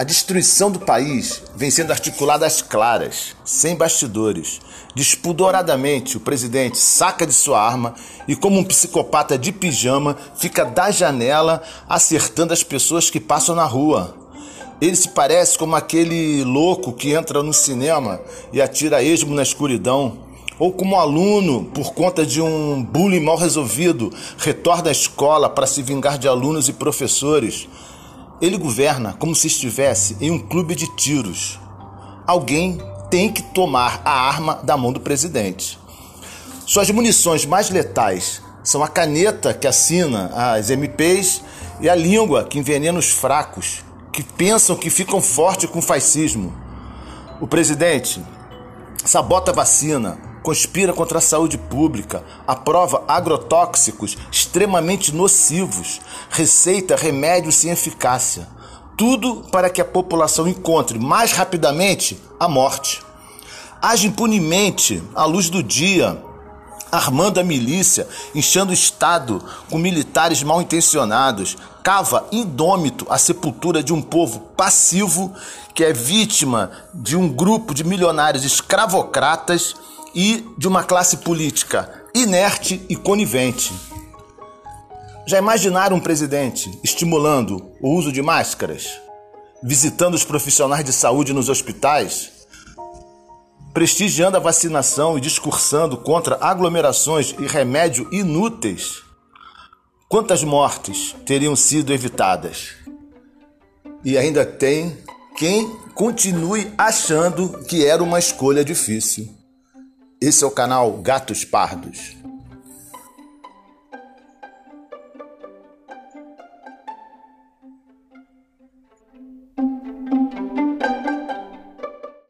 A destruição do país vem sendo articulada às claras, sem bastidores. Despudoradamente, o presidente saca de sua arma e, como um psicopata de pijama, fica da janela acertando as pessoas que passam na rua. Ele se parece como aquele louco que entra no cinema e atira esmo na escuridão ou como aluno, por conta de um bullying mal resolvido, retorna à escola para se vingar de alunos e professores. Ele governa como se estivesse em um clube de tiros. Alguém tem que tomar a arma da mão do presidente. Suas munições mais letais são a caneta que assina as MPs e a língua que envenena os fracos, que pensam que ficam fortes com o fascismo. O presidente sabota a vacina, conspira contra a saúde pública, aprova agrotóxicos extremamente nocivos, receita remédios sem eficácia. Tudo para que a população encontre mais rapidamente a morte. Age impunemente à luz do dia, armando a milícia, inchando o Estado com militares mal intencionados, cava indômito a sepultura de um povo passivo que é vítima de um grupo de milionários escravocratas e de uma classe política inerte e conivente. Já imaginaram um presidente estimulando o uso de máscaras, visitando os profissionais de saúde nos hospitais, prestigiando a vacinação e discursando contra aglomerações e remédio inúteis? Quantas mortes teriam sido evitadas? E ainda tem quem continue achando que era uma escolha difícil. Esse é o canal Gatos Pardos.